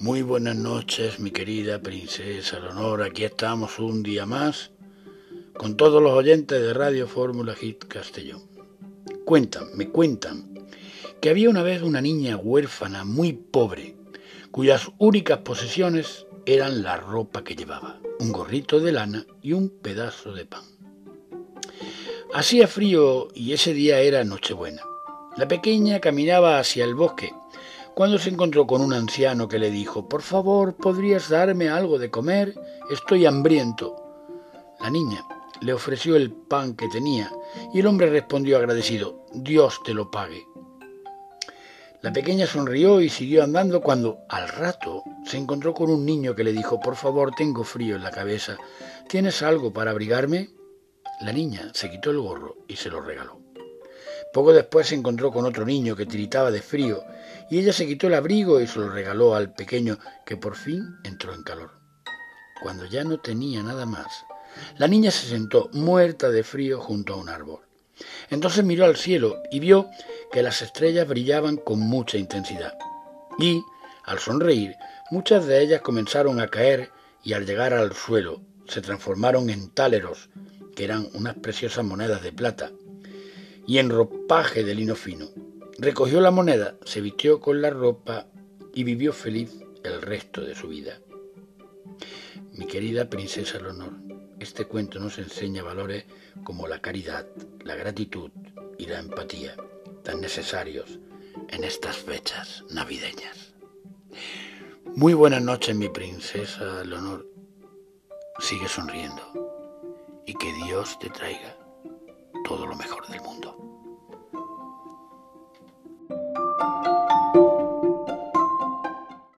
Muy buenas noches, mi querida princesa Leonor. Aquí estamos un día más con todos los oyentes de Radio Fórmula Hit Castellón. Cuentan, me cuentan, que había una vez una niña huérfana muy pobre, cuyas únicas posesiones eran la ropa que llevaba, un gorrito de lana y un pedazo de pan. Hacía frío y ese día era Nochebuena. La pequeña caminaba hacia el bosque cuando se encontró con un anciano que le dijo, Por favor, ¿podrías darme algo de comer? Estoy hambriento. La niña le ofreció el pan que tenía y el hombre respondió agradecido, Dios te lo pague. La pequeña sonrió y siguió andando cuando, al rato, se encontró con un niño que le dijo, Por favor, tengo frío en la cabeza. ¿Tienes algo para abrigarme? La niña se quitó el gorro y se lo regaló. Poco después se encontró con otro niño que tiritaba de frío y ella se quitó el abrigo y se lo regaló al pequeño que por fin entró en calor. Cuando ya no tenía nada más, la niña se sentó muerta de frío junto a un árbol. Entonces miró al cielo y vio que las estrellas brillaban con mucha intensidad. Y, al sonreír, muchas de ellas comenzaron a caer y al llegar al suelo se transformaron en táleros, que eran unas preciosas monedas de plata, y en ropaje de lino fino. Recogió la moneda, se vistió con la ropa y vivió feliz el resto de su vida. Mi querida princesa Leonor, este cuento nos enseña valores como la caridad, la gratitud y la empatía, tan necesarios en estas fechas navideñas. Muy buenas noches, mi princesa Leonor. Sigue sonriendo y que Dios te traiga todo lo mejor del mundo.